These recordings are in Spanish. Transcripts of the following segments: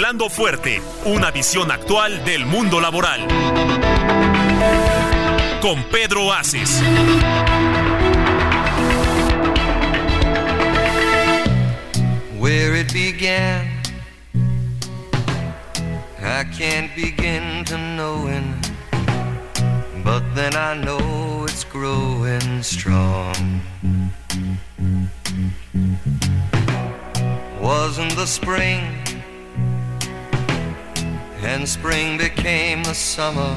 Hablando fuerte, una visión actual del mundo laboral. Con Pedro Aces. where it began. I can't begin to knowing, but then I know it's growing strong. Wasn't the spring, and spring became the summer.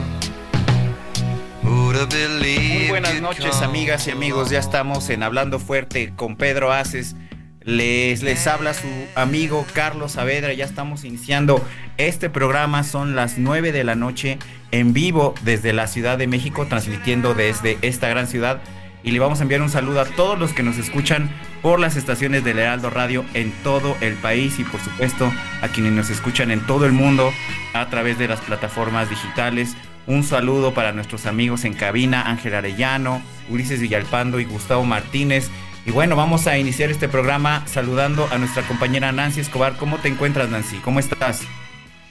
Muy buenas noches, amigas y amigos. Ya estamos en Hablando Fuerte con Pedro Aces. Les, les habla su amigo Carlos Saavedra. Ya estamos iniciando este programa. Son las 9 de la noche en vivo desde la Ciudad de México, transmitiendo desde esta gran ciudad. Y le vamos a enviar un saludo a todos los que nos escuchan por las estaciones del Heraldo Radio en todo el país y por supuesto a quienes nos escuchan en todo el mundo a través de las plataformas digitales. Un saludo para nuestros amigos en cabina, Ángel Arellano, Ulises Villalpando y Gustavo Martínez y bueno, vamos a iniciar este programa saludando a nuestra compañera Nancy Escobar. ¿Cómo te encuentras, Nancy? ¿Cómo estás?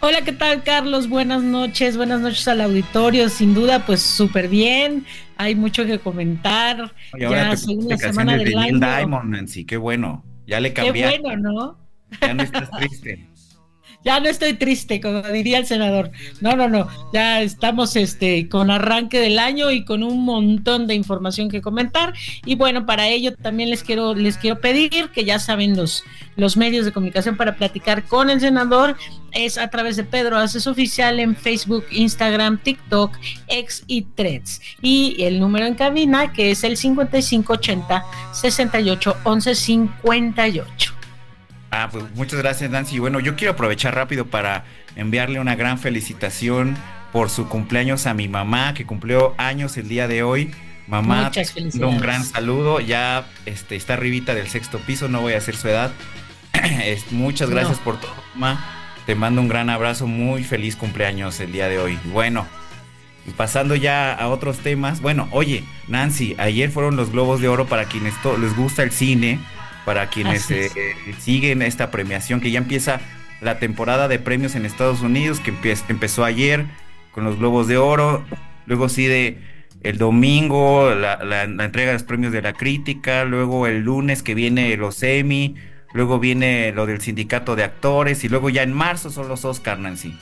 Hola, ¿qué tal, Carlos? Buenas noches, buenas noches al auditorio. Sin duda, pues súper bien. Hay mucho que comentar. ya segunda semana del de año. Diamond, Nancy, qué bueno. Ya le cambiaste. Qué bueno, ¿no? Ya no estás triste. ya no estoy triste, como diría el senador. No, no, no. Ya estamos este con arranque del año y con un montón de información que comentar. Y bueno, para ello también les quiero, les quiero pedir que ya saben los, los medios de comunicación para platicar con el senador. Es a través de Pedro Haces Oficial en Facebook, Instagram, TikTok, X y Threads. Y el número en cabina que es el 5580 68 11 58. Ah, pues muchas gracias Nancy. Bueno, yo quiero aprovechar rápido para enviarle una gran felicitación por su cumpleaños a mi mamá, que cumplió años el día de hoy. Mamá, un gran saludo. Ya este, está arribita del sexto piso, no voy a hacer su edad. muchas gracias por todo, mamá. Te mando un gran abrazo, muy feliz cumpleaños el día de hoy. Bueno, pasando ya a otros temas. Bueno, oye, Nancy, ayer fueron los Globos de Oro para quienes les gusta el cine para quienes eh, siguen esta premiación que ya empieza la temporada de premios en Estados Unidos que empezó ayer con los Globos de Oro, luego sigue el domingo la, entrega de los premios de la crítica, luego el lunes que viene los Emmy, luego viene lo del sindicato de actores y luego ya en marzo son los Oscar, Nancy.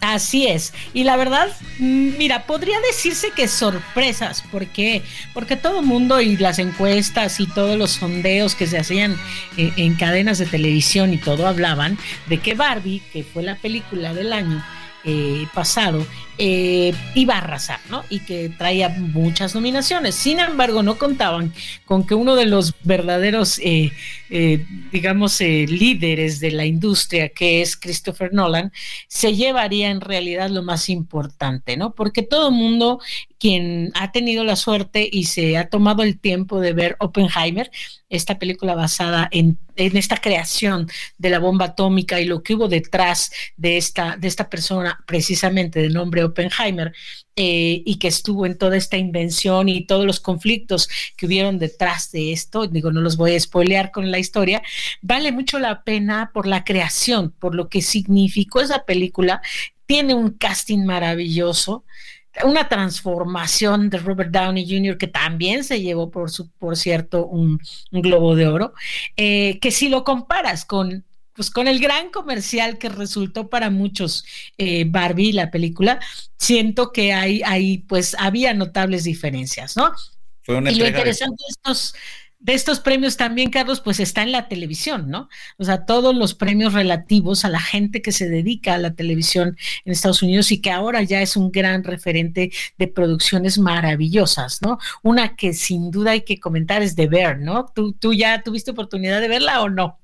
Así es. Y la verdad, mm, mira, podría decirse que sorpresas. ¿Por qué? Porque todo el mundo y las encuestas y todos los sondeos que se hacían en, en cadenas de televisión y todo hablaban de que Barbie, que fue la película del año, eh, pasado eh, iba a arrasar, ¿no? Y que traía muchas nominaciones. Sin embargo, no contaban con que uno de los verdaderos, eh, digamos, líderes de la industria, que es Christopher Nolan, se llevaría en realidad lo más importante, ¿no? Porque todo el mundo quien ha tenido la suerte y se ha tomado el tiempo de ver Oppenheimer, esta película basada en, esta creación de la bomba atómica y lo que hubo detrás de esta, de esta persona, precisamente de nombre Oppenheimer, eh, y que estuvo en toda esta invención y todos los conflictos que hubieron detrás de esto, digo, no los voy a spoilear con la historia, vale mucho la pena por la creación, por lo que significó esa película, tiene un casting maravilloso, una transformación de Robert Downey Jr. que también se llevó, por, su, por cierto, un, globo de oro, eh, que si lo comparas con, pues, con el gran comercial que resultó para muchos eh, Barbie, la película, siento que hay, hay, pues había notables diferencias, ¿no? Fue una y lo interesante de estos de estos premios también, Carlos, pues está en la televisión, ¿no? O sea, todos los premios relativos a la gente que se dedica a la televisión en Estados Unidos y que ahora ya es un gran referente de producciones maravillosas, ¿no? Una que sin duda hay que comentar es The Bear, ¿no? ¿Tú, tú ya tuviste oportunidad de verla o no?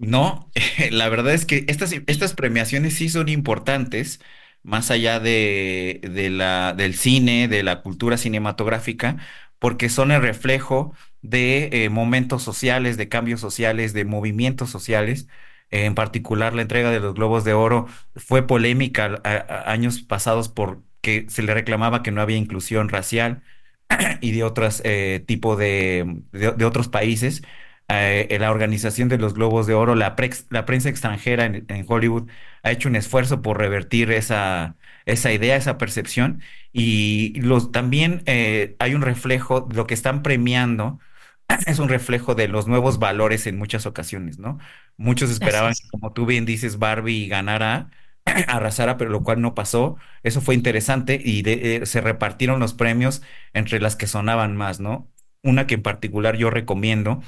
No, la verdad es que estas, premiaciones sí son importantes, más allá de, la, del cine, de la cultura cinematográfica, porque son el reflejo de eh, momentos sociales, de cambios sociales, de movimientos sociales. en particular, la entrega de los Globos de Oro fue polémica años pasados porque se le reclamaba que no había inclusión racial y de otros eh, tipos de, de, otros países. Eh, la organización de los Globos de Oro, la, la prensa extranjera en, Hollywood ha hecho un esfuerzo por revertir esa, esa idea, esa percepción. Y los, también eh, hay un reflejo, lo que están premiando es un reflejo de los nuevos valores en muchas ocasiones, ¿no? Muchos esperaban como tú bien dices, Barbie ganara, arrasara, pero lo cual no pasó. Eso fue interesante y eh, se repartieron los premios entre las que sonaban más, ¿no? Una que en particular yo recomiendo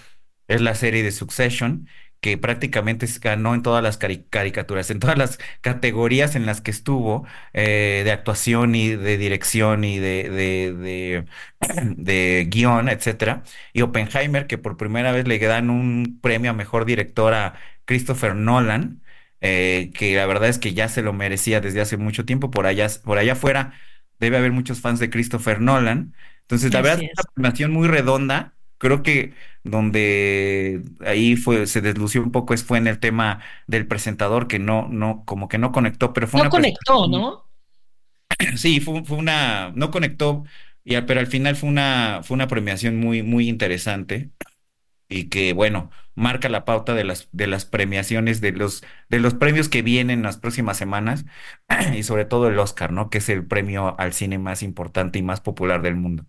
es la serie de Succession, que prácticamente ganó en todas las caricaturas, en todas las categorías en las que estuvo, eh, de actuación y de dirección y de, de, de, guion, etcétera. Y Oppenheimer, que por primera vez le dan un premio a mejor director a Christopher Nolan, eh, que la verdad es que ya se lo merecía desde hace mucho tiempo. Por allá, por allá afuera debe haber muchos fans de Christopher Nolan. Entonces, la verdad es una premiación muy redonda Creo que donde ahí fue, se deslució un poco es fue en el tema del presentador que no, no, como que no conectó, pero fue no conectó, ¿no? Sí, fue, fue, una, no conectó, ya, pero al final fue una, fue una premiación muy, muy interesante y que, bueno, marca la pauta de las, de las premiaciones, de los, de los premios que vienen las próximas semanas y sobre todo el Oscar, ¿no? Que es el premio al cine más importante y más popular del mundo.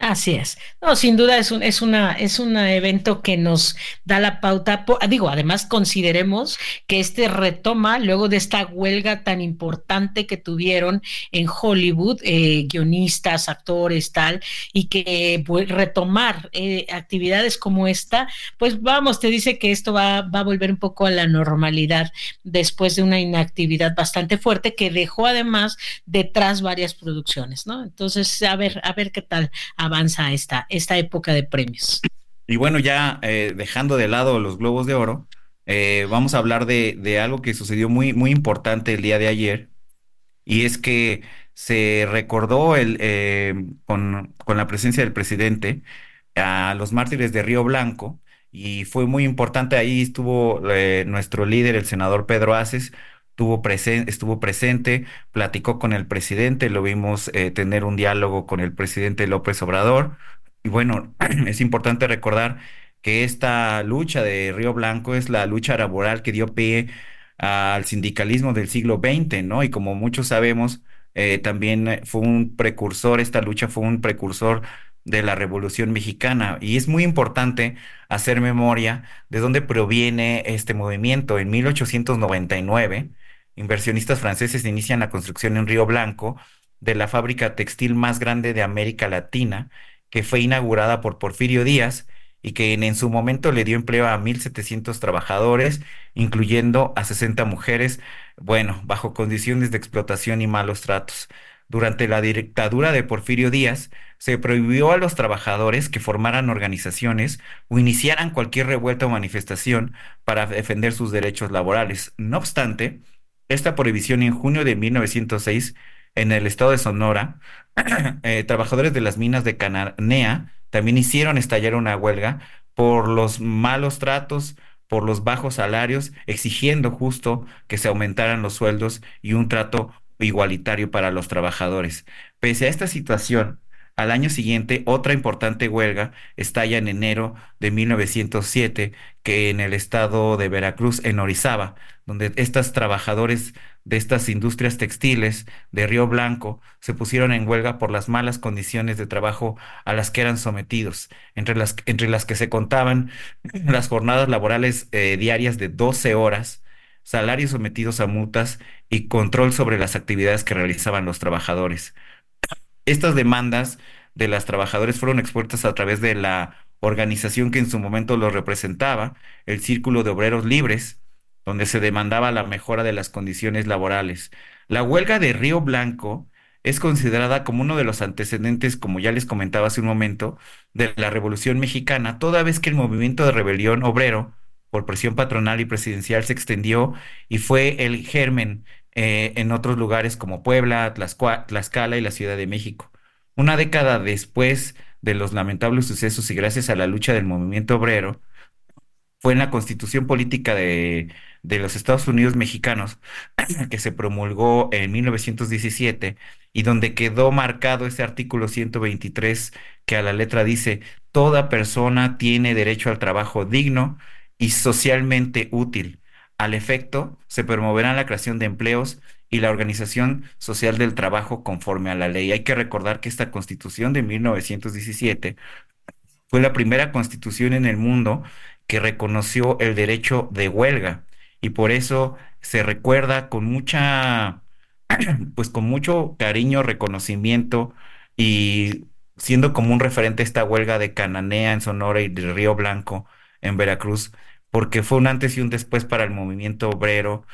Así es. No, sin duda es un, es una, es un evento que nos da la pauta. Digo, además consideremos que este retoma luego de esta huelga tan importante que tuvieron en Hollywood, eh, guionistas, actores, tal, y que pues, retomar eh, actividades como esta, pues vamos, te dice que esto va, va a volver un poco a la normalidad después de una inactividad bastante fuerte que dejó además detrás varias producciones, ¿no? Entonces, a ver, a ver qué tal avanza esta, esta época de premios. Y bueno, ya eh, dejando de lado los globos de oro, eh, vamos a hablar de, algo que sucedió muy, muy importante el día de ayer, y es que se recordó el, eh, con, con, la presencia del presidente a los mártires de Río Blanco, y fue muy importante, ahí estuvo nuestro líder, el senador Pedro Aces, estuvo, presente, platicó con el presidente, lo vimos eh, tener un diálogo con el presidente López Obrador. Y bueno, es importante recordar que esta lucha de Río Blanco es la lucha laboral que dio pie al sindicalismo del siglo XX, ¿no? Y como muchos sabemos, eh, también fue un precursor, esta lucha fue un precursor de la Revolución Mexicana. Y es muy importante hacer memoria de dónde proviene este movimiento. En 1899, inversionistas franceses inician la construcción en Río Blanco de la fábrica textil más grande de América Latina, que fue inaugurada por Porfirio Díaz y que en, su momento le dio empleo a 1.700 trabajadores, incluyendo a 60 mujeres, bueno, bajo condiciones de explotación y malos tratos. Durante la dictadura de Porfirio Díaz, se prohibió a los trabajadores que formaran organizaciones o iniciaran cualquier revuelta o manifestación para defender sus derechos laborales. No obstante, esta prohibición en junio de 1906 en el estado de Sonora, eh, trabajadores de las minas de Cananea también hicieron estallar una huelga por los malos tratos, por los bajos salarios, exigiendo justo que se aumentaran los sueldos y un trato igualitario para los trabajadores. Pese a esta situación, al año siguiente, otra importante huelga estalla en enero de 1907, que en el estado de Veracruz, en Orizaba, donde estos trabajadores de estas industrias textiles de Río Blanco se pusieron en huelga por las malas condiciones de trabajo a las que eran sometidos, entre las, entre las que se contaban las jornadas laborales eh, diarias de 12 horas, salarios sometidos a multas y control sobre las actividades que realizaban los trabajadores. Estas demandas de las trabajadores fueron expuestas a través de la organización que en su momento lo representaba, el Círculo de Obreros Libres, donde se demandaba la mejora de las condiciones laborales. La huelga de Río Blanco es considerada como uno de los antecedentes, como ya les comentaba hace un momento, de la Revolución Mexicana, toda vez que el movimiento de rebelión obrero, por presión patronal y presidencial, se extendió y fue el germen eh, en otros lugares como Puebla, Tlaxcala y la Ciudad de México. Una década después de los lamentables sucesos y gracias a la lucha del movimiento obrero, fue en la constitución política de, de los Estados Unidos mexicanos que se promulgó en 1917 y donde quedó marcado ese artículo 123 que a la letra dice, toda persona tiene derecho al trabajo digno y socialmente útil. Al efecto, se promoverá la creación de empleos y la organización social del trabajo conforme a la ley. Hay que recordar que esta constitución de 1917 fue la primera constitución en el mundo que reconoció el derecho de huelga y por eso se recuerda con mucha, pues con mucho cariño, reconocimiento y siendo como un referente esta huelga de Cananea en Sonora y de Río Blanco en Veracruz, porque fue un antes y un después para el movimiento obrero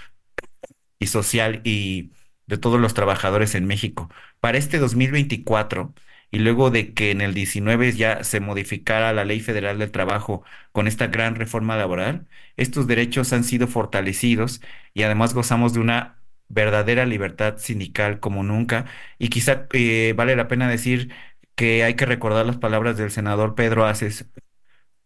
y social y de todos los trabajadores en México. Para este 2024, y luego de que en el 19 ya se modificara la Ley Federal del Trabajo con esta gran reforma laboral, estos derechos han sido fortalecidos y además gozamos de una verdadera libertad sindical como nunca. Y quizá eh, vale la pena decir que hay que recordar las palabras del senador Pedro Aces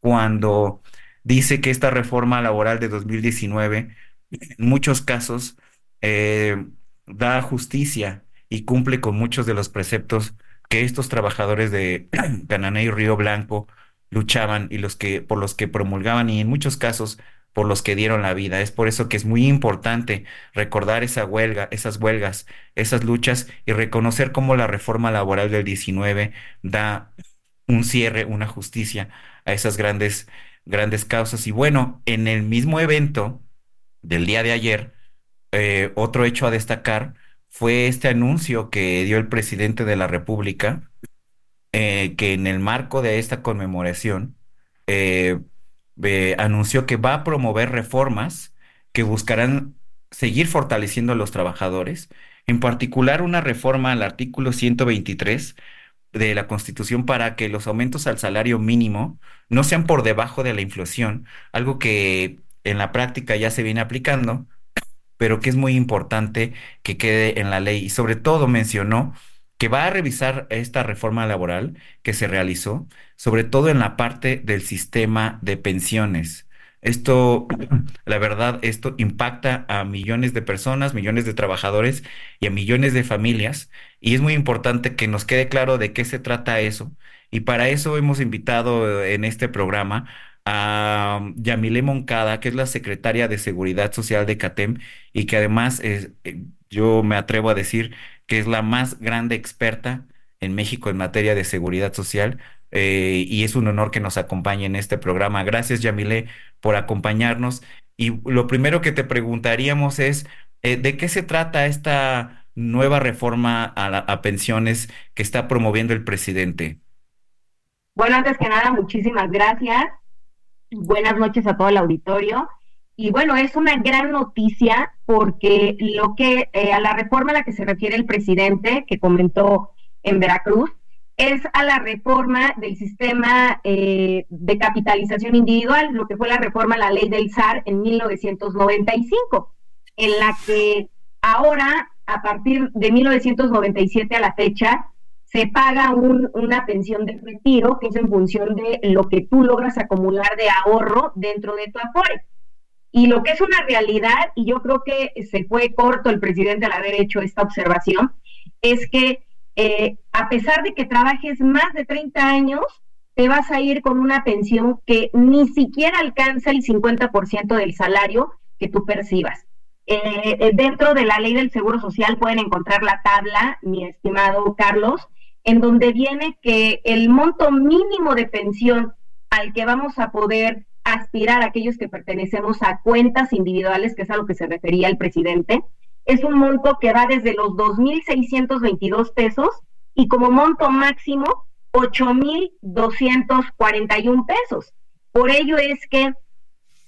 cuando dice que esta reforma laboral de 2019 en muchos casos eh, da justicia y cumple con muchos de los preceptos que estos trabajadores de Canané y Río Blanco luchaban y los que por los que promulgaban y en muchos casos por los que dieron la vida. Es por eso que es muy importante recordar esa huelga, esas huelgas, esas luchas y reconocer cómo la reforma laboral del 19 da un cierre, una justicia a esas grandes grandes causas. Y bueno, en el mismo evento del día de ayer, eh, otro hecho a destacar fue este anuncio que dio el presidente de la República, eh, que en el marco de esta conmemoración eh, anunció que va a promover reformas que buscarán seguir fortaleciendo a los trabajadores, en particular una reforma al artículo 123 de la Constitución para que los aumentos al salario mínimo no sean por debajo de la inflación, algo que en la práctica ya se viene aplicando, pero que es muy importante que quede en la ley. Y sobre todo mencionó que va a revisar esta reforma laboral que se realizó, sobre todo en la parte del sistema de pensiones. Esto, la verdad, esto impacta a millones de personas, millones de trabajadores y a millones de familias. Y es muy importante que nos quede claro de qué se trata eso. Y para eso hemos invitado en este programa a Yamile Moncada, que es la secretaria de Seguridad Social de CATEM y que además es, eh, yo me atrevo a decir que es la más grande experta en México en materia de seguridad social. Eh, y es un honor que nos acompañe en este programa. Gracias, Yamile, por acompañarnos. Y lo primero que te preguntaríamos es, eh, ¿de qué se trata esta nueva reforma a pensiones que está promoviendo el presidente? Bueno, antes que nada, muchísimas gracias. Buenas noches a todo el auditorio. Y bueno, es una gran noticia porque lo que eh, a la reforma a la que se refiere el presidente, que comentó en Veracruz, es a la reforma del sistema eh, de capitalización individual, lo que fue la reforma a la ley del SAR en 1995, en la que ahora, a partir de 1997 a la fecha, se paga una pensión de retiro que es en función de lo que tú logras acumular de ahorro dentro de tu Afore. Y lo que es una realidad, y yo creo que se fue corto el presidente al haber hecho esta observación, es que eh, a pesar de que trabajes más de 30 años, te vas a ir con una pensión que ni siquiera alcanza el 50% del salario que tú percibas. Eh, eh, dentro de la ley del Seguro Social pueden encontrar la tabla, mi estimado Carlos, en donde viene que el monto mínimo de pensión al que vamos a poder aspirar aquellos que pertenecemos a cuentas individuales, que es a lo que se refería el presidente, es un monto que va desde los 2.622 pesos y como monto máximo 8.241 pesos. Por ello es que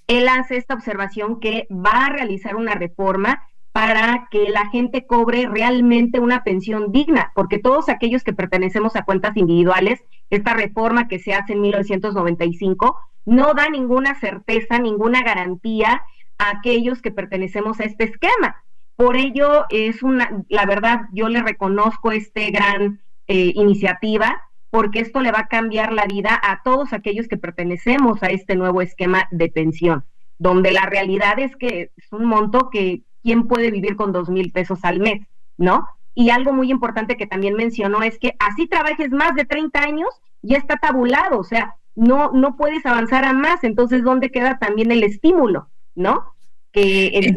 él hace esta observación que va a realizar una reforma para que la gente cobre realmente una pensión digna, porque todos aquellos que pertenecemos a cuentas individuales, esta reforma que se hace en 1995 no da ninguna certeza, ninguna garantía a aquellos que pertenecemos a este esquema. Por ello es una, la verdad, yo le reconozco este gran eh, iniciativa porque esto le va a cambiar la vida a todos aquellos que pertenecemos a este nuevo esquema de pensión, donde la realidad es que es un monto que quién puede vivir con dos mil pesos al mes, ¿no? Y algo muy importante que también mencionó es que así trabajes más de 30 años, ya está tabulado, o sea, no, no puedes avanzar a más, entonces, ¿dónde queda también el estímulo, ¿no? Que eh,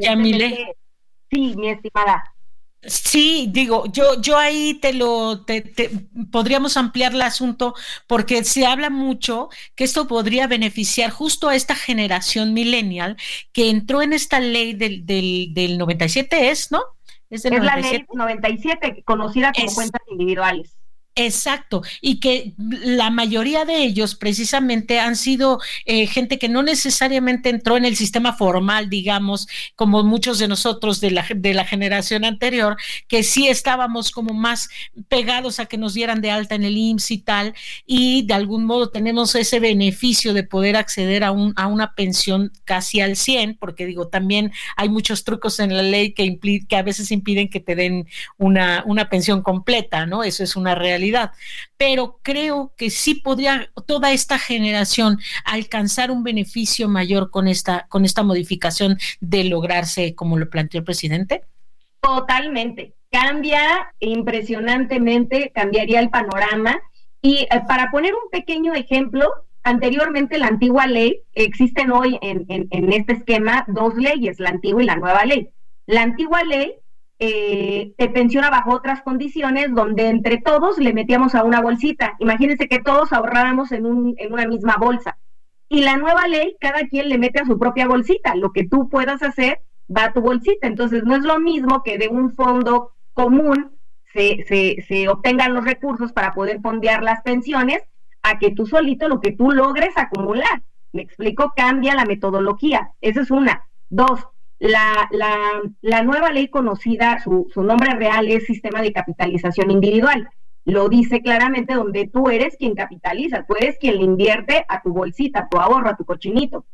Sí, mi estimada. Sí, digo, yo, yo ahí te lo, te, podríamos ampliar el asunto porque se habla mucho que esto podría beneficiar justo a esta generación millennial que entró en esta ley del, del, del 97, ¿es, no? Es, la ley 97, conocida como cuentas individuales. Exacto, y que la mayoría de ellos precisamente han sido eh, gente que no necesariamente entró en el sistema formal, digamos, como muchos de nosotros de la, de la generación anterior, que sí estábamos como más pegados a que nos dieran de alta en el IMSS y tal, y de algún modo tenemos ese beneficio de poder acceder a, un, a una pensión casi al 100, porque digo, también hay muchos trucos en la ley que, que a veces impiden que te den una, una pensión completa, ¿no? Eso es una realidad pero creo que sí podría toda esta generación alcanzar un beneficio mayor con esta, con esta modificación de lograrse como lo planteó el presidente. Totalmente, cambia impresionantemente, cambiaría el panorama. Y eh, para poner un pequeño ejemplo, anteriormente la antigua ley, existen hoy en, en, este esquema dos leyes, la antigua y la nueva ley. La antigua ley eh, te pensiona bajo otras condiciones donde entre todos le metíamos a una bolsita. Imagínense que todos ahorrábamos en, un, en una misma bolsa. Y la nueva ley, cada quien le mete a su propia bolsita. Lo que tú puedas hacer va a tu bolsita. Entonces, no es lo mismo que de un fondo común se, se, se obtengan los recursos para poder fondear las pensiones a que tú solito lo que tú logres acumular. Me explico, cambia la metodología. Esa es una. Dos, la, la, la nueva ley conocida, su, su nombre real es Sistema de Capitalización Individual. Lo dice claramente donde tú eres quien capitaliza, tú eres quien le invierte a tu bolsita, a tu ahorro, a tu cochinito.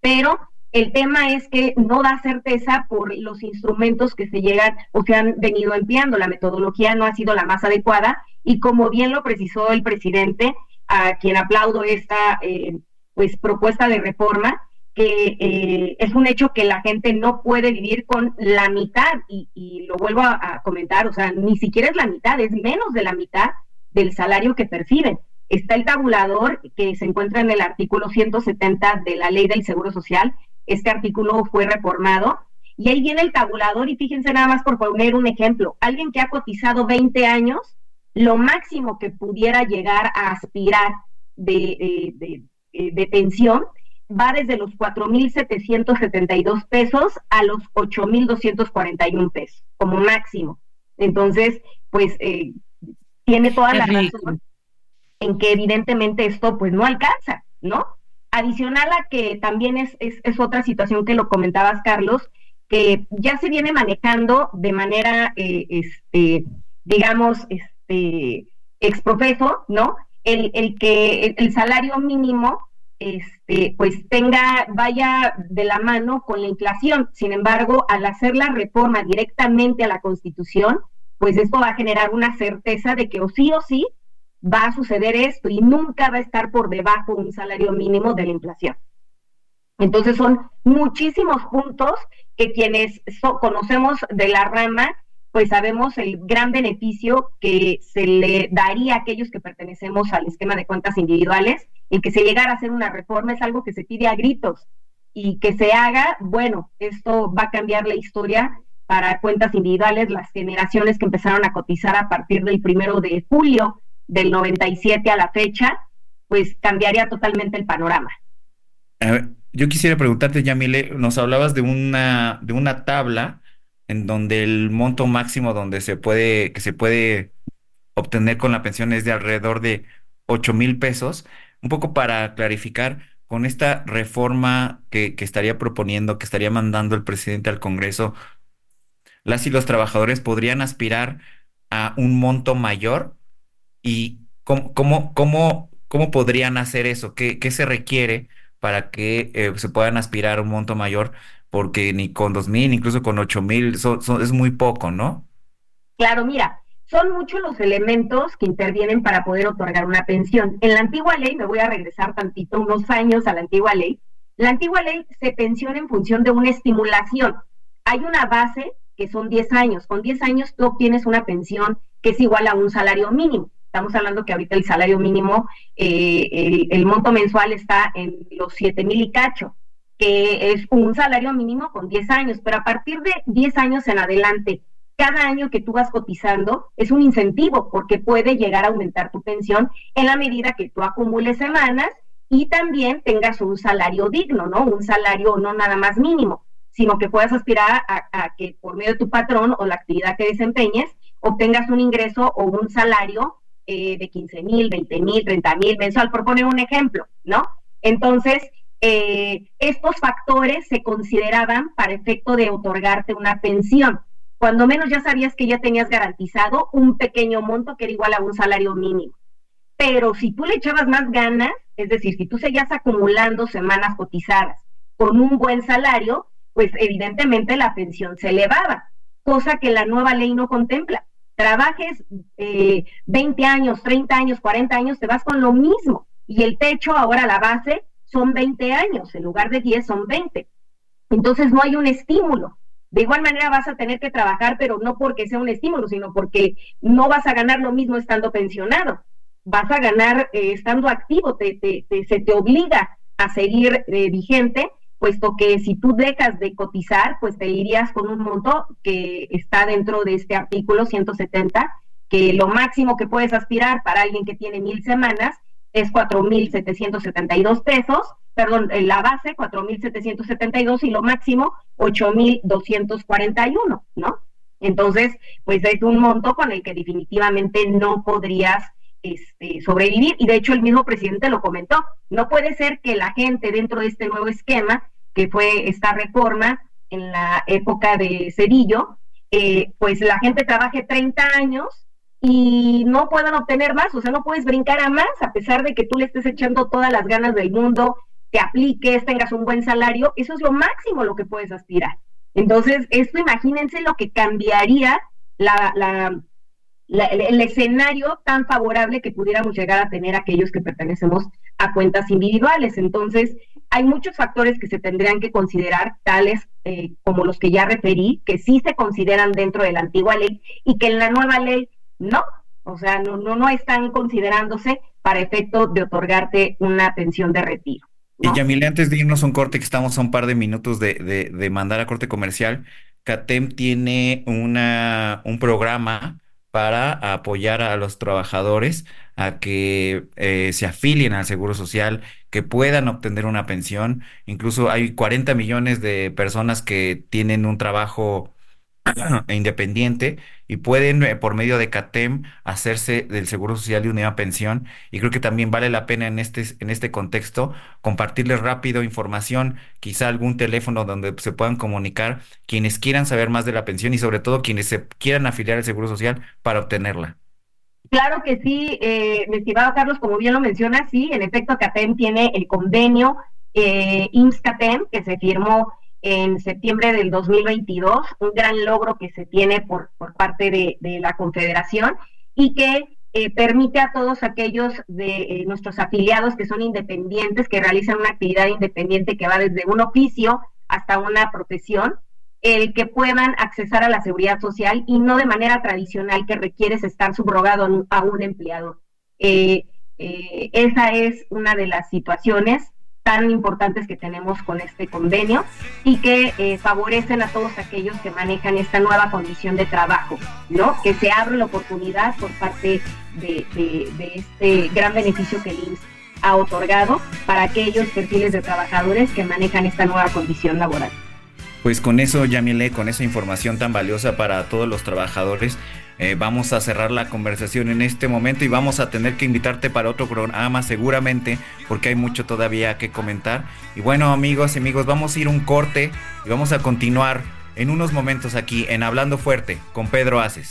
Pero el tema es que no da certeza por los instrumentos que se llegan o se han venido empleando. La metodología no ha sido la más adecuada y como bien lo precisó el presidente, a quien aplaudo esta eh, pues propuesta de reforma, que eh, es un hecho que la gente no puede vivir con la mitad, y, lo vuelvo a, comentar, o sea, ni siquiera es la mitad, es menos de la mitad del salario que perciben. Está el tabulador que se encuentra en el artículo 170 de la ley del Seguro Social. Este artículo fue reformado y ahí viene el tabulador y fíjense nada más por poner un ejemplo. Alguien que ha cotizado 20 años, lo máximo que pudiera llegar a aspirar de, de, de, de pensión va desde los 4.772 pesos a los 8.241 pesos, como máximo. Entonces, pues eh, tiene toda la razón en que evidentemente esto pues no alcanza, ¿no? Adicional a que también es, es, es, otra situación que lo comentabas, Carlos, que ya se viene manejando de manera, eh, este, digamos, este, exprofeso, ¿no? El, el que el salario mínimo este, pues tenga, vaya de la mano con la inflación. Sin embargo, al hacer la reforma directamente a la Constitución, pues esto va a generar una certeza de que o sí o sí va a suceder esto y nunca va a estar por debajo un salario mínimo de la inflación. Entonces son muchísimos puntos que quienes conocemos de la rama pues sabemos el gran beneficio que se le daría a aquellos que pertenecemos al esquema de cuentas individuales. El que se llegara a hacer una reforma es algo que se pide a gritos y que se haga, bueno, esto va a cambiar la historia para cuentas individuales, las generaciones que empezaron a cotizar a partir del primero de julio del 97 a la fecha, pues cambiaría totalmente el panorama. yo quisiera preguntarte, Yamile, nos hablabas de una, de una tabla en donde el monto máximo donde se puede, que se puede obtener con la pensión es de alrededor de 8 mil pesos. Un poco para clarificar, con esta reforma que, que estaría proponiendo, que estaría mandando el presidente al Congreso, las y los trabajadores podrían aspirar a un monto mayor y cómo, cómo, cómo, cómo podrían hacer eso, qué, qué se requiere para que eh, se puedan aspirar a un monto mayor, porque ni con dos mil, incluso con ocho mil, es muy poco, ¿no? Claro, mira, son muchos los elementos que intervienen para poder otorgar una pensión. En la antigua ley, me voy a regresar tantito, unos años a la antigua ley, la antigua ley se pensiona en función de una estimulación. Hay una base que son 10 años. Con 10 años tú obtienes una pensión que es igual a un salario mínimo. Estamos hablando que ahorita el salario mínimo, eh, el, monto mensual está en los 7 mil y cacho, que es un salario mínimo con 10 años, pero a partir de 10 años en adelante, cada año que tú vas cotizando es un incentivo porque puede llegar a aumentar tu pensión en la medida que tú acumules semanas y también tengas un salario digno, ¿no? Un salario no nada más mínimo sino que puedas aspirar a, que por medio de tu patrón o la actividad que desempeñes obtengas un ingreso o un salario eh, de 15 mil, 20 mil, 30 mil mensual, por poner un ejemplo, ¿no? Entonces, eh, estos factores se consideraban para efecto de otorgarte una pensión. Cuando menos ya sabías que ya tenías garantizado un pequeño monto que era igual a un salario mínimo. Pero si tú le echabas más ganas, es decir, si tú seguías acumulando semanas cotizadas con un buen salario, pues evidentemente la pensión se elevaba, cosa que la nueva ley no contempla. Trabajes 20 eh, años, 30 años, 40 años, te vas con lo mismo. Y el techo, ahora la base, son 20 años, en lugar de 10 son 20. Entonces no hay un estímulo. De igual manera vas a tener que trabajar, pero no porque sea un estímulo, sino porque no vas a ganar lo mismo estando pensionado. Vas a ganar eh, estando activo, te, se te obliga a seguir eh, vigente puesto que si tú dejas de cotizar, pues te irías con un monto que está dentro de este artículo 170, que lo máximo que puedes aspirar para alguien que tiene mil semanas es 4.772 pesos, perdón, la base 4.772 y lo máximo 8.241, ¿no? Entonces, pues es un monto con el que definitivamente no podrías este, sobrevivir. Y de hecho el mismo presidente lo comentó. No puede ser que la gente dentro de este nuevo esquema que fue esta reforma en la época de Cedillo, eh, pues la gente trabaje 30 años y no puedan obtener más, o sea, no puedes brincar a más a pesar de que tú le estés echando todas las ganas del mundo, te apliques, tengas un buen salario, eso es lo máximo lo que puedes aspirar. Entonces, esto imagínense lo que cambiaría la, la el, escenario tan favorable que pudiéramos llegar a tener aquellos que pertenecemos a cuentas individuales. Entonces, hay muchos factores que se tendrían que considerar, tales eh, como los que ya referí, que sí se consideran dentro de la antigua ley y que en la nueva ley no, o sea, no, no, no están considerándose para efecto de otorgarte una pensión de retiro. Y Yamile, antes de irnos a un corte, que estamos a un par de minutos de, de, de mandar a corte comercial, CATEM tiene una, un programa para apoyar a los trabajadores a que eh, se afilien al Seguro Social, que puedan obtener una pensión. Incluso hay 40 millones de personas que tienen un trabajo independiente y pueden eh, por medio de CATEM hacerse del Seguro Social de una pensión y creo que también vale la pena en este, en este contexto compartirles rápido información, quizá algún teléfono donde se puedan comunicar quienes quieran saber más de la pensión y sobre todo quienes se quieran afiliar al Seguro Social para obtenerla. Claro que sí, eh, mi estimado Carlos, como bien lo menciona, sí, en efecto CATEM tiene el convenio eh, IMSS-CATEM que se firmó en septiembre del 2022, un gran logro que se tiene por, por parte de, la Confederación y que eh, permite a todos aquellos de eh, nuestros afiliados que son independientes, que realizan una actividad independiente que va desde un oficio hasta una profesión, el que puedan accesar a la seguridad social y no de manera tradicional que requieres estar subrogado a un empleador. Eh, esa es una de las situaciones tan importantes que tenemos con este convenio y que eh, favorecen a todos aquellos que manejan esta nueva condición de trabajo, ¿no? Que se abre la oportunidad por parte de, este gran beneficio que el IMSS ha otorgado para aquellos perfiles de trabajadores que manejan esta nueva condición laboral. Pues con eso, Yamile, con esa información tan valiosa para todos los trabajadores, eh, vamos a cerrar la conversación en este momento y vamos a tener que invitarte para otro programa seguramente porque hay mucho todavía que comentar. Y bueno amigos y amigos, vamos a ir un corte y vamos a continuar en unos momentos aquí en Hablando Fuerte con Pedro Aces.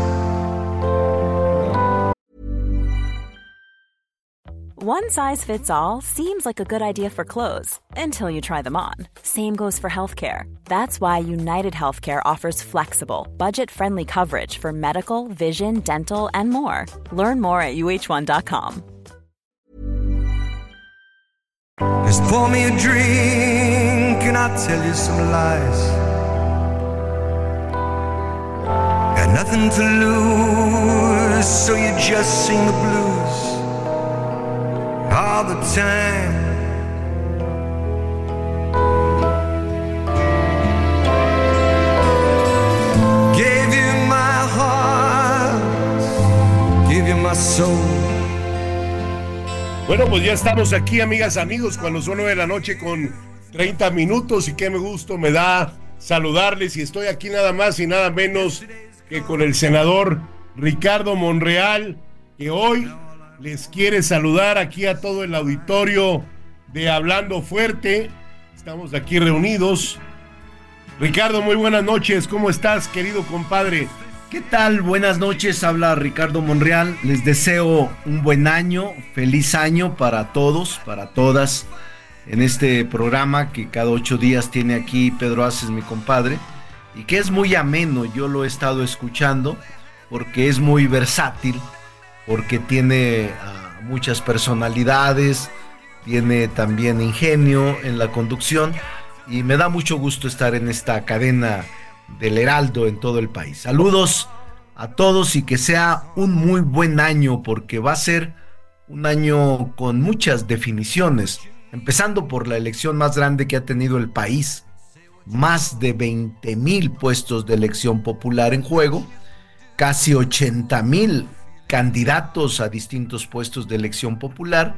One size fits all seems like a good idea for clothes until you try them on. Same goes for healthcare. That's why United Healthcare offers flexible, budget friendly coverage for medical, vision, dental, and more. Learn more at uh1.com. Just pour me a drink and I'll tell you some lies. Got nothing to lose, so you just sing the blues all the time. Gave you my heart, give you my soul. Bueno, pues ya estamos aquí, amigas, amigos, cuando son nueve de la noche con 30 minutos y qué me gusto me da saludarles y estoy aquí nada más y nada menos que con el senador Ricardo Monreal, que hoy les quiere saludar aquí a todo el auditorio de Hablando Fuerte. Estamos aquí reunidos. Ricardo, muy buenas noches. ¿Cómo estás, querido compadre? ¿Qué tal? Buenas noches. Habla Ricardo Monreal. Les deseo un buen año, feliz año para todos, para todas, en este programa que cada ocho días tiene aquí Pedro Aces, mi compadre y que es muy ameno, yo lo he estado escuchando porque es muy versátil, porque tiene ah, muchas personalidades, tiene también ingenio en la conducción y me da mucho gusto estar en esta cadena del Heraldo en todo el país. Saludos a todos y que sea un muy buen año porque va a ser un año con muchas definiciones, empezando por la elección más grande que ha tenido el país más de 20 mil puestos de elección popular en juego, casi 80 mil candidatos a distintos puestos de elección popular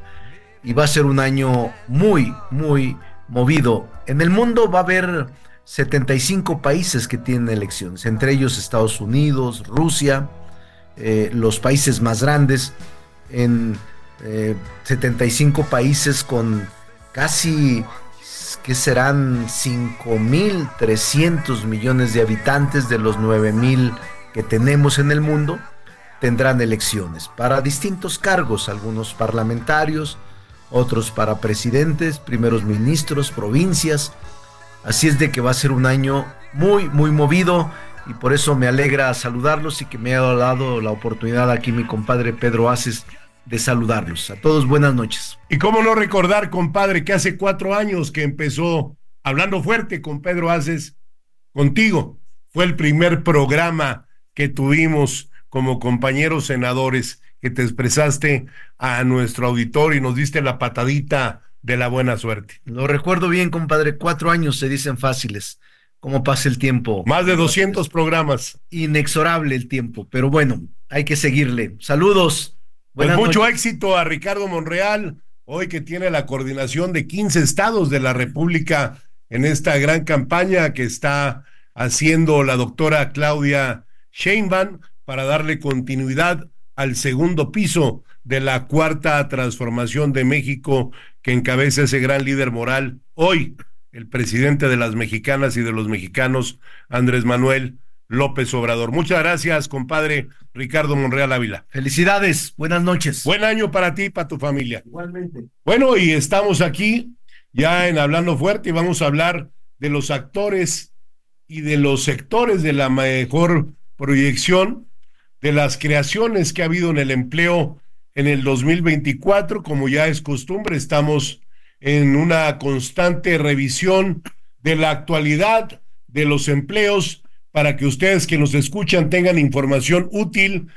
y va a ser un año muy, muy movido. En el mundo va a haber 75 países que tienen elecciones, entre ellos Estados Unidos, Rusia, eh, los países más grandes, en 75 eh, países con casi que serán 5.300 millones de habitantes de los 9.000 que tenemos en el mundo, tendrán elecciones para distintos cargos, algunos parlamentarios, otros para presidentes, primeros ministros, provincias. Así es de que va a ser un año muy, muy movido y por eso me alegra saludarlos y que me haya dado la oportunidad aquí mi compadre Pedro Aces de saludarlos. A todos buenas noches. Y cómo no recordar, compadre, que hace cuatro años que empezó hablando fuerte con Pedro Aces, contigo. Fue el primer programa que tuvimos como compañeros senadores que te expresaste a nuestro auditor y nos diste la patadita de la buena suerte. Lo recuerdo bien, compadre. Cuatro años se dicen fáciles. ¿Cómo pasa el tiempo? Más de 200 programas. Inexorable el tiempo, pero bueno, hay que seguirle. Saludos. Pues mucho éxito a Ricardo Monreal, hoy que tiene la coordinación de 15 estados de la República en esta gran campaña que está haciendo la doctora Claudia Sheinbaum para darle continuidad al segundo piso de la cuarta transformación de México que encabeza ese gran líder moral hoy, el presidente de las mexicanas y de los mexicanos, Andrés Manuel López Obrador. Muchas gracias, compadre Ricardo Monreal Ávila. Felicidades, buenas noches. Buen año para ti y para tu familia. Igualmente. Bueno, y estamos aquí ya en Hablando Fuerte y vamos a hablar de los actores y de los sectores de la mejor proyección, de las creaciones que ha habido en el empleo en el 2024. Como ya es costumbre, estamos en una constante revisión de la actualidad de los empleos para que ustedes que nos escuchan tengan información útil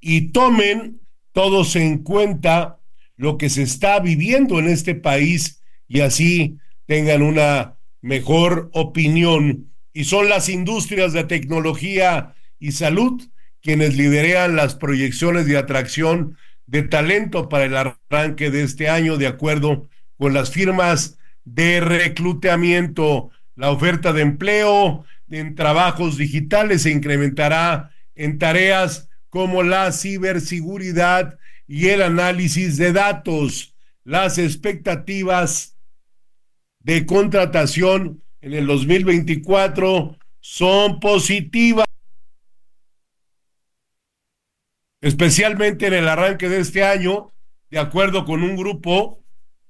y tomen todos en cuenta lo que se está viviendo en este país y así tengan una mejor opinión. Y son las industrias de tecnología y salud quienes lideran las proyecciones de atracción de talento para el arranque de este año, de acuerdo con las firmas de reclutamiento. La oferta de empleo en trabajos digitales se incrementará en tareas como la ciberseguridad y el análisis de datos. Las expectativas de contratación en el 2024 son positivas. Especialmente en el arranque de este año, de acuerdo con un grupo,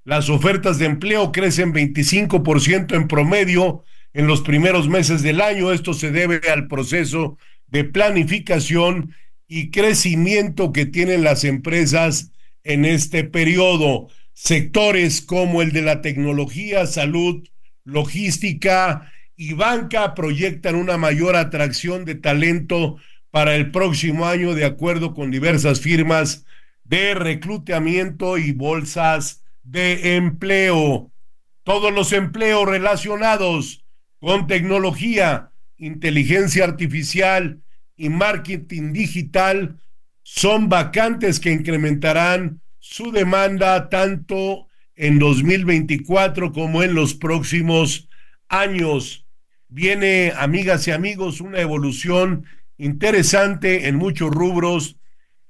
las ofertas de empleo crecen 25% en promedio en los primeros meses del año. Esto se debe al proceso de planificación y crecimiento que tienen las empresas en este periodo. Sectores como el de la tecnología, salud, logística y banca proyectan una mayor atracción de talento para el próximo año de acuerdo con diversas firmas de reclutamiento y bolsas de empleo. Todos los empleos relacionados con tecnología, inteligencia artificial y marketing digital son vacantes que incrementarán su demanda tanto en 2024 como en los próximos años. Viene, amigas y amigos, una evolución interesante en muchos rubros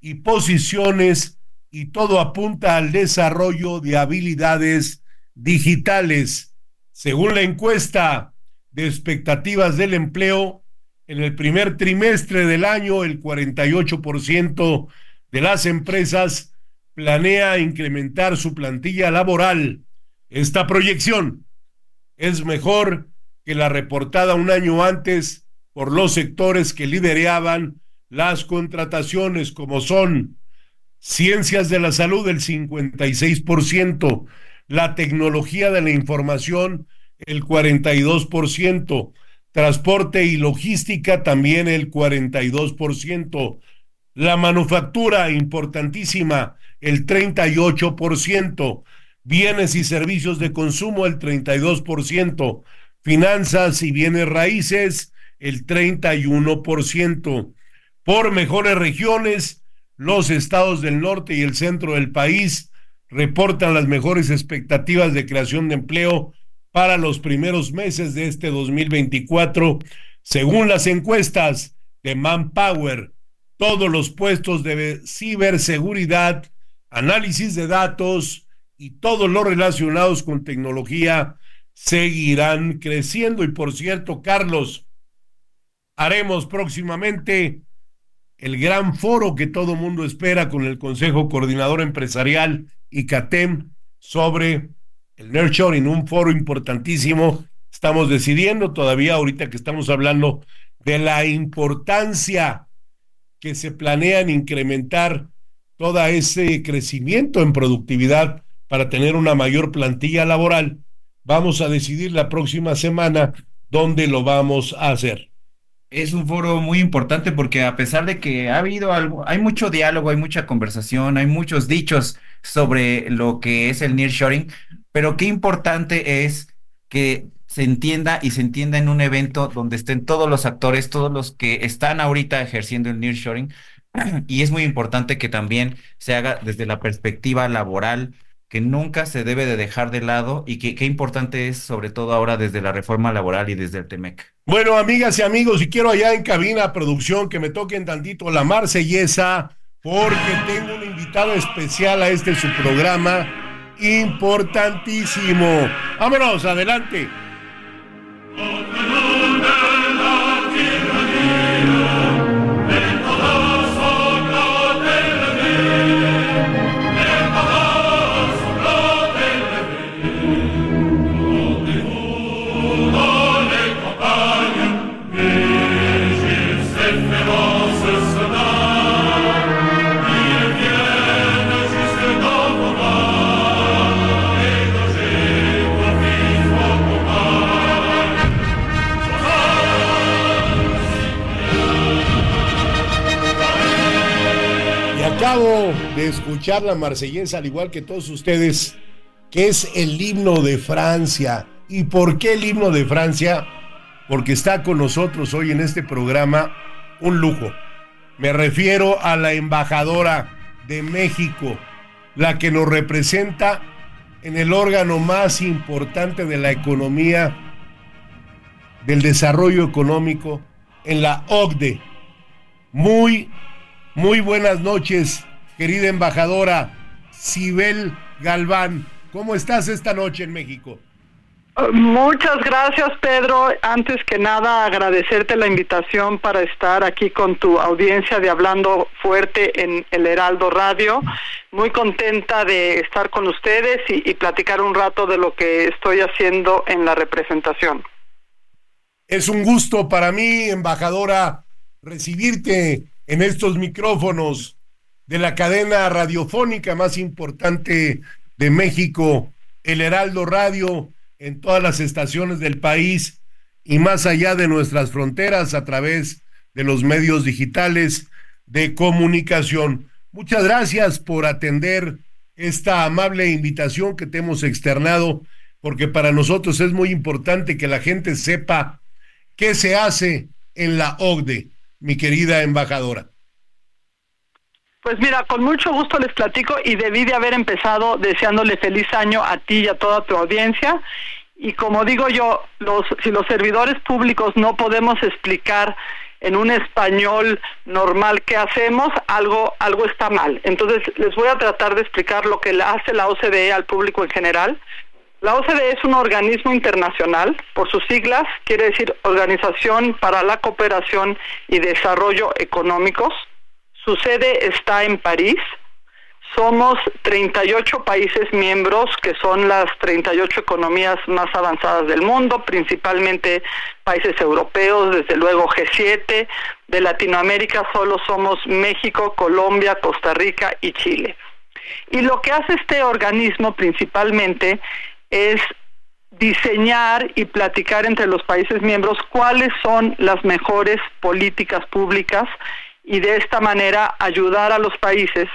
y posiciones y todo apunta al desarrollo de habilidades digitales. Según la encuesta de expectativas del empleo, en el primer trimestre del año el 48% de las empresas planea incrementar su plantilla laboral. Esta proyección es mejor que la reportada un año antes por los sectores que lideraban las contrataciones, como son ciencias de la salud el 56%, la tecnología de la información el 42%, transporte y logística también el 42%, la manufactura importantísima el 38%, bienes y servicios de consumo el 32%, finanzas y bienes raíces el 31%. Por mejores regiones, los estados del norte y el centro del país reportan las mejores expectativas de creación de empleo para los primeros meses de este 2024, según las encuestas de Manpower. Todos los puestos de ciberseguridad, análisis de datos y todos los relacionados con tecnología seguirán creciendo. Y por cierto, Carlos, haremos próximamente el gran foro que todo mundo espera con el Consejo Coordinador Empresarial y CATEM sobre el nurturing, un foro importantísimo. Estamos decidiendo todavía ahorita que estamos hablando de la importancia que se planean incrementar todo ese crecimiento en productividad para tener una mayor plantilla laboral. Vamos a decidir la próxima semana dónde lo vamos a hacer es un foro muy importante porque a pesar de que ha habido algo, hay mucho diálogo, hay mucha conversación, hay muchos dichos sobre lo que es el nearshoring, pero qué importante es que se entienda y se entienda en un evento donde estén todos los actores, todos los que están ahorita ejerciendo el nearshoring, y es muy importante que también se haga desde la perspectiva laboral, que nunca se debe de dejar de lado y que qué importante es sobre todo ahora desde la reforma laboral y desde el TEMEC. Bueno, amigas y amigos, y quiero allá en cabina producción que me toquen tantito la marsellesa porque tengo un invitado especial a este su programa importantísimo. Vámonos, adelante. Escuchar la marsellesa, al igual que todos ustedes, que es el himno de Francia. ¿Y por qué el himno de Francia? Porque está con nosotros hoy en este programa un lujo. Me refiero a la embajadora de México, la que nos representa en el órgano más importante de la economía, del desarrollo económico, en la OCDE. Muy, muy buenas noches, querida embajadora Sibel Galván. ¿Cómo estás esta noche en México? Muchas gracias, Pedro. Antes que nada, agradecerte la invitación para estar aquí con tu audiencia de Hablando Fuerte en el Heraldo Radio. Muy contenta de estar con ustedes y, platicar un rato de lo que estoy haciendo en la representación. Es un gusto para mí, embajadora, recibirte en estos micrófonos de la cadena radiofónica más importante de México, el Heraldo Radio en todas las estaciones del país y más allá de nuestras fronteras a través de los medios digitales de comunicación. Muchas gracias por atender esta amable invitación que te hemos externado, porque para nosotros es muy importante que la gente sepa qué se hace en la OCDE, mi querida embajadora. Pues mira, con mucho gusto les platico y debí de haber empezado deseándole feliz año a ti y a toda tu audiencia. Y como digo yo, los, si los servidores públicos no podemos explicar en un español normal qué hacemos, algo, algo está mal. Entonces les voy a tratar de explicar lo que hace la OCDE al público en general. La OCDE es un organismo internacional, por sus siglas, quiere decir Organización para la Cooperación y Desarrollo Económicos. Su sede está en París. Somos 38 países miembros, que son las 38 economías más avanzadas del mundo, principalmente países europeos, desde luego G7. De Latinoamérica solo somos México, Colombia, Costa Rica y Chile. Y lo que hace este organismo principalmente es diseñar y platicar entre los países miembros cuáles son las mejores políticas públicas y de esta manera ayudar a los países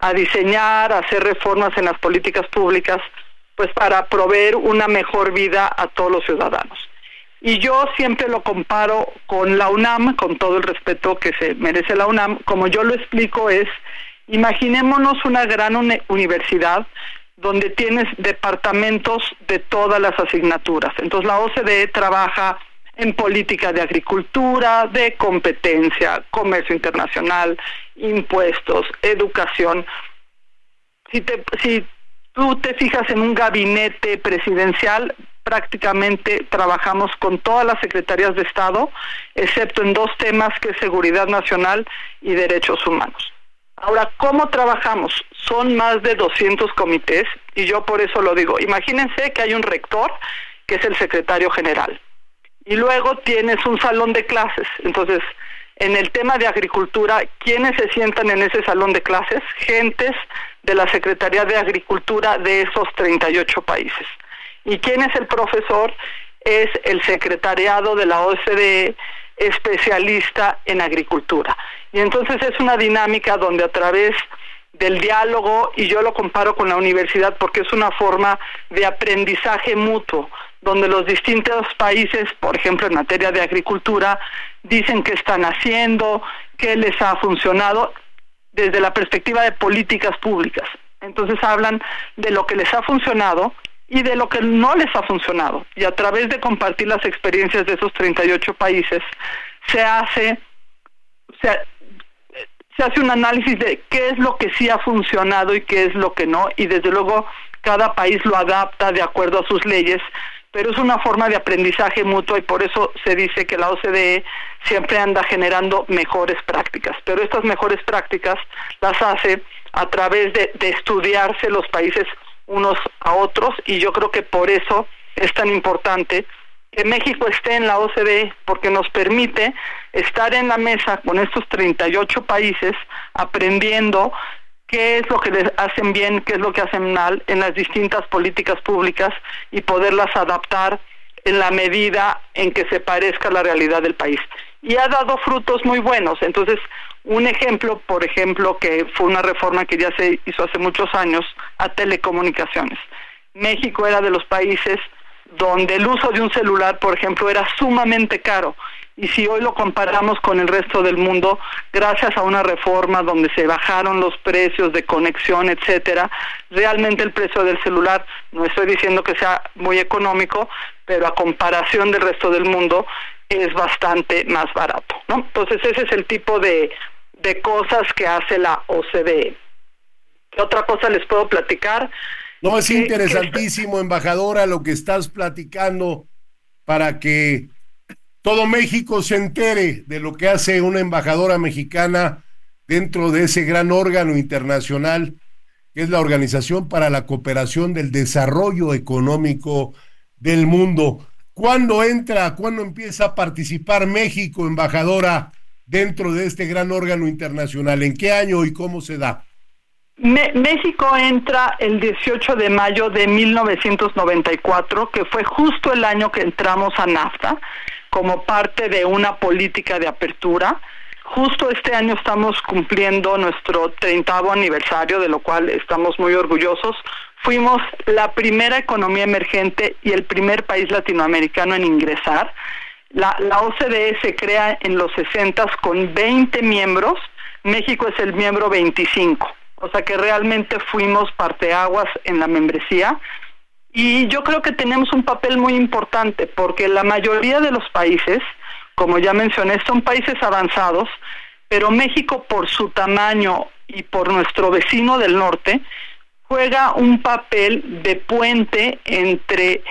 a diseñar, a hacer reformas en las políticas públicas, pues para proveer una mejor vida a todos los ciudadanos. Y yo siempre lo comparo con la UNAM, con todo el respeto que se merece la UNAM, como yo lo explico es, imaginémonos una gran universidad donde tienes departamentos de todas las asignaturas. Entonces la OCDE trabaja en política de agricultura, de competencia, comercio internacional, impuestos, educación. Si, tú te fijas en un gabinete presidencial, prácticamente trabajamos con todas las secretarías de Estado, excepto en dos temas que es seguridad nacional y derechos humanos. Ahora, ¿cómo trabajamos? Son más de 200 comités y yo por eso lo digo. Imagínense que hay un rector que es el secretario general y luego tienes un salón de clases. Entonces, en el tema de agricultura, ¿quiénes se sientan en ese salón de clases? Gentes de la Secretaría de Agricultura de esos 38 países. ¿Y quién es el profesor? Es el secretariado de la OCDE especialista en agricultura. Y entonces es una dinámica donde a través del diálogo, y yo lo comparo con la universidad porque es una forma de aprendizaje mutuo, donde los distintos países, por ejemplo en materia de agricultura, dicen qué están haciendo, qué les ha funcionado desde la perspectiva de políticas públicas. Entonces hablan de lo que les ha funcionado y de lo que no les ha funcionado. Y a través de compartir las experiencias de esos 38 países, se hace, se, se hace un análisis de qué es lo que sí ha funcionado y qué es lo que no. Y desde luego cada país lo adapta de acuerdo a sus leyes pero es una forma de aprendizaje mutuo y por eso se dice que la OCDE siempre anda generando mejores prácticas, pero estas mejores prácticas las hace a través de, de estudiarse los países unos a otros y yo creo que por eso es tan importante que México esté en la OCDE porque nos permite estar en la mesa con estos 38 países aprendiendo qué es lo que les hacen bien, qué es lo que hacen mal en las distintas políticas públicas y poderlas adaptar en la medida en que se parezca a la realidad del país. Y ha dado frutos muy buenos. Entonces, Un ejemplo, por ejemplo, que fue una reforma que ya se hizo hace muchos años a telecomunicaciones. México era de los países donde el uso de un celular, por ejemplo, era sumamente caro. Y si hoy lo comparamos con el resto del mundo, gracias a una reforma donde se bajaron los precios de conexión, etcétera, realmente el precio del celular, no estoy diciendo que sea muy económico, pero a comparación del resto del mundo es bastante más barato, ¿no? Entonces ese es el tipo de, de cosas que hace la OCDE. ¿Qué otra cosa les puedo platicar? No, es interesantísimo, embajadora, lo que estás platicando para que todo México se entere de lo que hace una embajadora mexicana dentro de ese gran órgano internacional que es la Organización para la Cooperación del Desarrollo Económico del Mundo. ¿Cuándo entra, cuándo empieza a participar México, embajadora, dentro de este gran órgano internacional? ¿En qué año y cómo se da? México entra el 18 de mayo de 1994, que fue justo el año que entramos a NAFTA, como parte de una política de apertura. Justo este año estamos cumpliendo nuestro 30 aniversario, de lo cual estamos muy orgullosos. Fuimos la primera economía emergente y el primer país latinoamericano en ingresar. La, la OCDE se crea en los 60 con 20 miembros, México es el miembro 25 o sea que realmente fuimos parteaguas en la membresía. Y yo creo que tenemos un papel muy importante porque la mayoría de los países, como ya mencioné, son países avanzados, pero México por su tamaño y por nuestro vecino del norte juega un papel de puente entre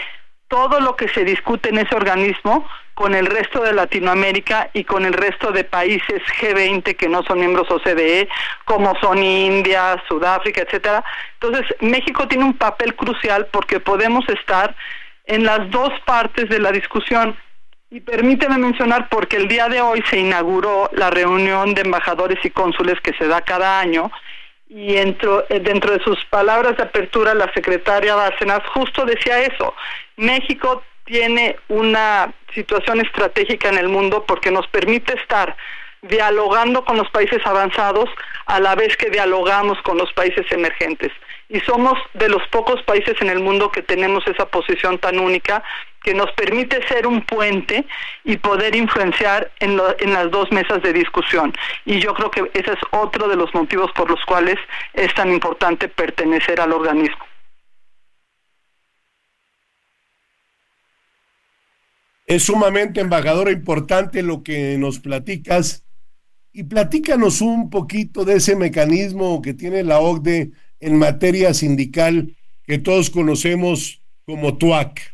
todo lo que se discute en ese organismo con el resto de Latinoamérica y con el resto de países G20 que no son miembros OCDE, como son India, Sudáfrica, etcétera. Entonces, México tiene un papel crucial porque podemos estar en las dos partes de la discusión. Y permíteme mencionar, porque el día de hoy se inauguró la reunión de embajadores y cónsules que se da cada año, y dentro, eh, dentro de sus palabras de apertura, la secretaria Bárcenas justo decía eso. México tiene una situación estratégica en el mundo porque nos permite estar dialogando con los países avanzados a la vez que dialogamos con los países emergentes. Y somos de los pocos países en el mundo que tenemos esa posición tan única que nos permite ser un puente y poder influenciar en, en las dos mesas de discusión. Y yo creo que ese es otro de los motivos por los cuales es tan importante pertenecer al organismo. Es sumamente, embajadora, importante lo que nos platicas. Y platícanos un poquito de ese mecanismo que tiene la OCDE en materia sindical que todos conocemos como TUAC.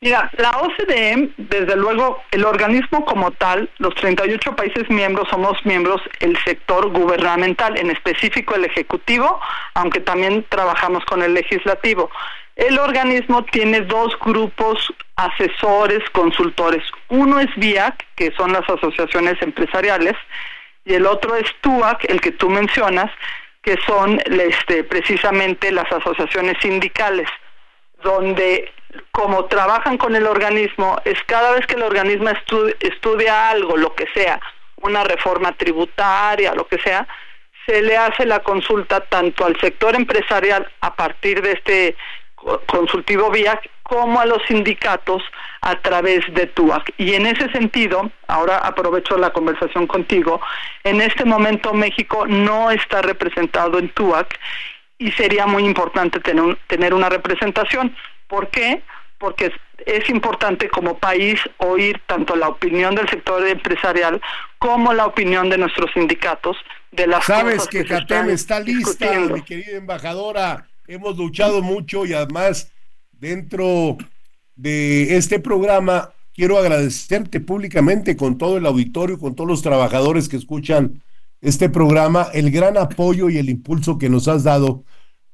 Mira, la OCDE, desde luego, el organismo como tal, los 38 países miembros somos miembros el sector gubernamental, en específico el ejecutivo, aunque también trabajamos con el legislativo. El organismo tiene dos grupos asesores, consultores. Uno es VIAC, que son las asociaciones empresariales, y el otro es TUAC, el que tú mencionas, que son este, precisamente las asociaciones sindicales, donde como trabajan con el organismo, es cada vez que el organismo estudia algo, lo que sea, una reforma tributaria, lo que sea, se le hace la consulta tanto al sector empresarial a partir de este consultivo VIAC como a los sindicatos a través de TUAC. Y en ese sentido, ahora aprovecho la conversación contigo, en este momento México no está representado en TUAC y sería muy importante tener, tener una representación. ¿Por qué? Porque es, importante como país oír tanto la opinión del sector empresarial como la opinión de nuestros sindicatos de las Sabes que, que está lista, mi querida embajadora hemos luchado mucho y además dentro de este programa quiero agradecerte públicamente con todo el auditorio, con todos los trabajadores que escuchan este programa, el gran apoyo y el impulso que nos has dado.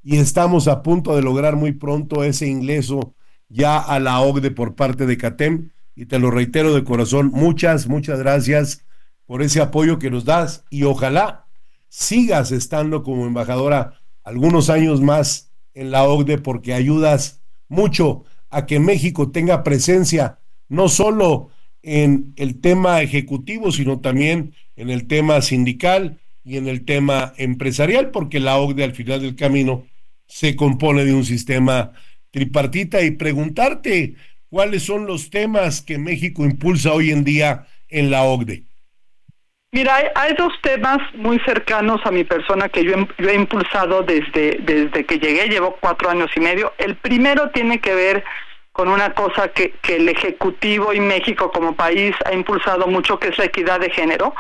Y estamos a punto de lograr muy pronto ese ingreso ya a la OCDE por parte de CATEM. Y te lo reitero de corazón, muchas, muchas gracias por ese apoyo que nos das. Y ojalá sigas estando como embajadora algunos años más en la OCDE porque ayudas mucho a que México tenga presencia no solo en el tema ejecutivo, sino también en el tema sindical y en el tema empresarial, porque la OCDE al final del camino se compone de un sistema tripartita y preguntarte cuáles son los temas que México impulsa hoy en día en la OCDE. Mira, hay, dos temas muy cercanos a mi persona que yo, he impulsado desde, desde que llegué, llevo cuatro años y medio. El primero tiene que ver con una cosa que, que el Ejecutivo y México como país ha impulsado mucho, que es la equidad de género.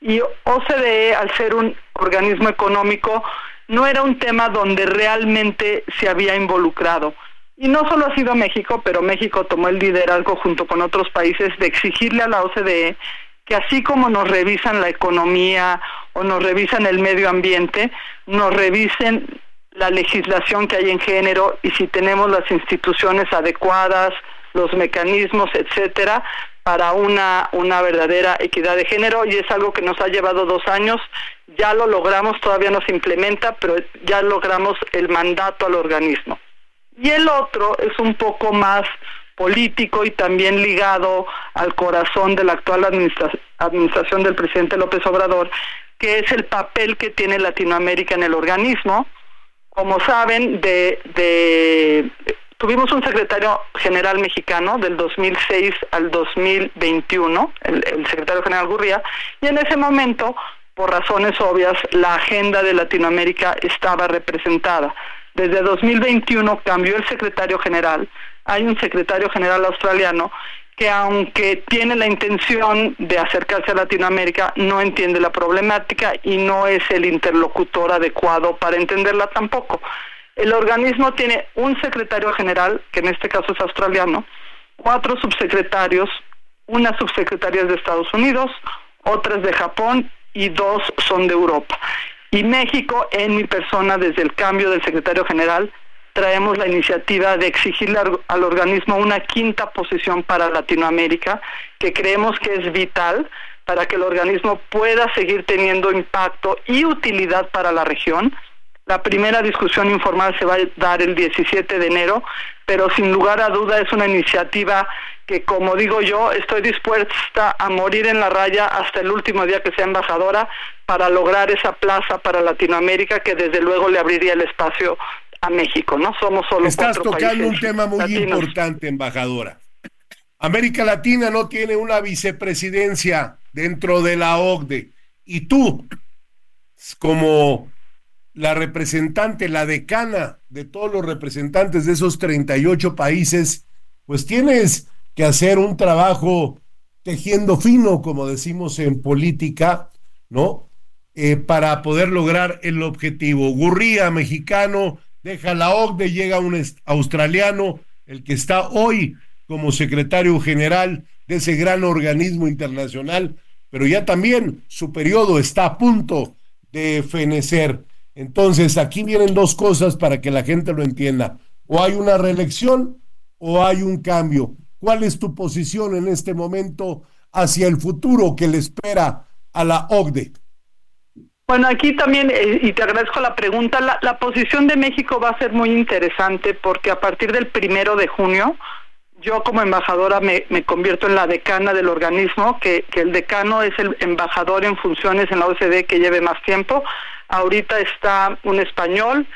Y OCDE, al ser un organismo económico, no era un tema donde realmente se había involucrado. Y no solo ha sido México, pero México tomó el liderazgo junto con otros países de exigirle a la OCDE que así como nos revisan la economía o nos revisan el medio ambiente, nos revisen la legislación que hay en género y si tenemos las instituciones adecuadas, los mecanismos, etcétera, para una, una verdadera equidad de género y es algo que nos ha llevado dos años. Ya lo logramos, todavía no se implementa, pero ya logramos el mandato al organismo. Y el otro es un poco más político y también ligado al corazón de la actual administración del presidente López Obrador, que es el papel que tiene Latinoamérica en el organismo. Como saben, de, tuvimos un secretario general mexicano del 2006 al 2021, el, el secretario general Gurría, y en ese momento, por razones obvias, la agenda de Latinoamérica estaba representada. Desde 2021 cambió el secretario general, hay un secretario general australiano que aunque tiene la intención de acercarse a Latinoamérica, no entiende la problemática y no es el interlocutor adecuado para entenderla tampoco. El organismo tiene un secretario general, que en este caso es australiano, cuatro subsecretarios, una subsecretaria de Estados Unidos, otras de Japón y dos son de Europa. Y México, en mi persona, desde el cambio del secretario general, traemos la iniciativa de exigirle al, organismo una quinta posición para Latinoamérica, que creemos que es vital para que el organismo pueda seguir teniendo impacto y utilidad para la región. La primera discusión informal se va a dar el 17 de enero, pero sin lugar a duda es una iniciativa que, como digo yo, estoy dispuesta a morir en la raya hasta el último día que sea embajadora para lograr esa plaza para Latinoamérica que desde luego le abriría el espacio a México, ¿no? Somos solo Estás tocando un tema muy importante, embajadora. América Latina no tiene una vicepresidencia dentro de la OCDE y tú, como la representante, la decana de todos los representantes de esos 38 países, pues tienes que hacer un trabajo tejiendo fino, como decimos en política, ¿no? Eh, para poder lograr el objetivo. Gurría, mexicano, deja la OCDE, llega un australiano, el que está hoy como secretario general de ese gran organismo internacional, pero ya también su periodo está a punto de fenecer. Entonces, aquí vienen dos cosas para que la gente lo entienda. O hay una reelección o hay un cambio. ¿Cuál es tu posición en este momento hacia el futuro que le espera a la OCDE? Bueno, aquí también, eh, y te agradezco la pregunta, la, posición de México va a ser muy interesante porque a partir del primero de junio, yo como embajadora me, convierto en la decana del organismo, que, que, el decano es el embajador en funciones en la OCDE que lleve más tiempo. Ahorita está un español,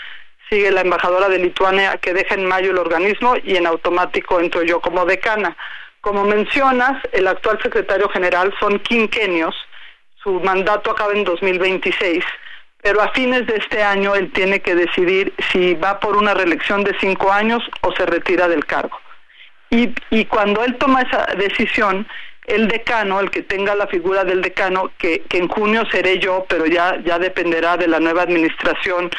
sigue la embajadora de Lituania que deja en mayo el organismo y en automático entro yo como decana. Como mencionas, el actual secretario general son quinquenios su mandato acaba en 2026, pero a fines de este año él tiene que decidir si va por una reelección de cinco años o se retira del cargo. Y, y cuando él toma esa decisión, el decano, el que tenga la figura del decano, que, en junio seré yo, pero ya, ya dependerá de la nueva administración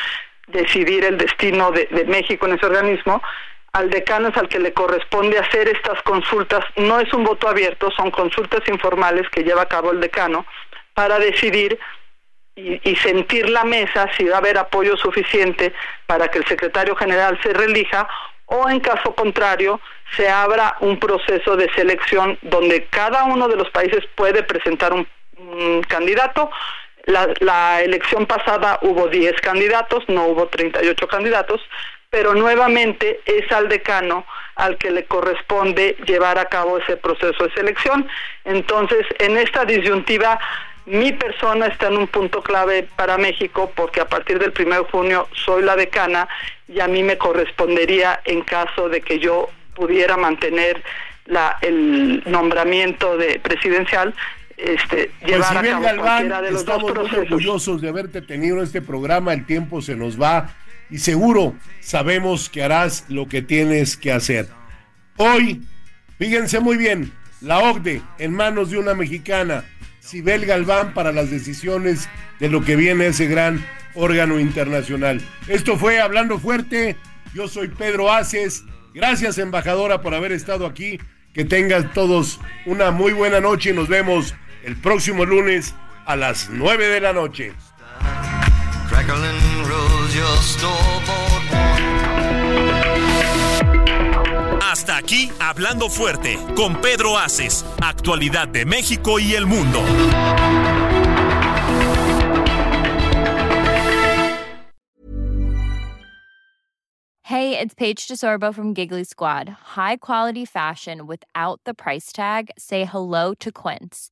decidir el destino de, de México en ese organismo, al decano es al que le corresponde hacer estas consultas. No es un voto abierto, son consultas informales que lleva a cabo el decano para decidir y, sentir la mesa si va a haber apoyo suficiente para que el secretario general se relija o en caso contrario se abra un proceso de selección donde cada uno de los países puede presentar un, candidato. la, elección pasada hubo 10 candidatos, no hubo 38 candidatos, pero nuevamente es al decano al que le corresponde llevar a cabo ese proceso de selección. Entonces, en esta disyuntiva, mi persona está en un punto clave para México porque a partir del 1 de junio soy la decana y a mí me correspondería en caso de que yo pudiera mantener la, el nombramiento de presidencial este, pues llevar a cabo Galván, de los estamos dos muy orgullosos de haberte tenido en este programa, el tiempo se nos va y seguro sabemos que harás lo que tienes que hacer. Hoy, fíjense muy bien, la OCDE en manos de una mexicana, Sibel Galván, para las decisiones de lo que viene ese gran órgano internacional. Esto fue Hablando Fuerte, yo soy Pedro Aces, gracias embajadora por haber estado aquí, que tengan todos una muy buena noche y nos vemos el próximo lunes a las 9 de la noche. Hasta aquí, hablando fuerte, con Pedro Aces, actualidad de México y el mundo. Hey, it's Paige DeSorbo from Giggly Squad. High quality fashion without the price tag? Say hello to Quince.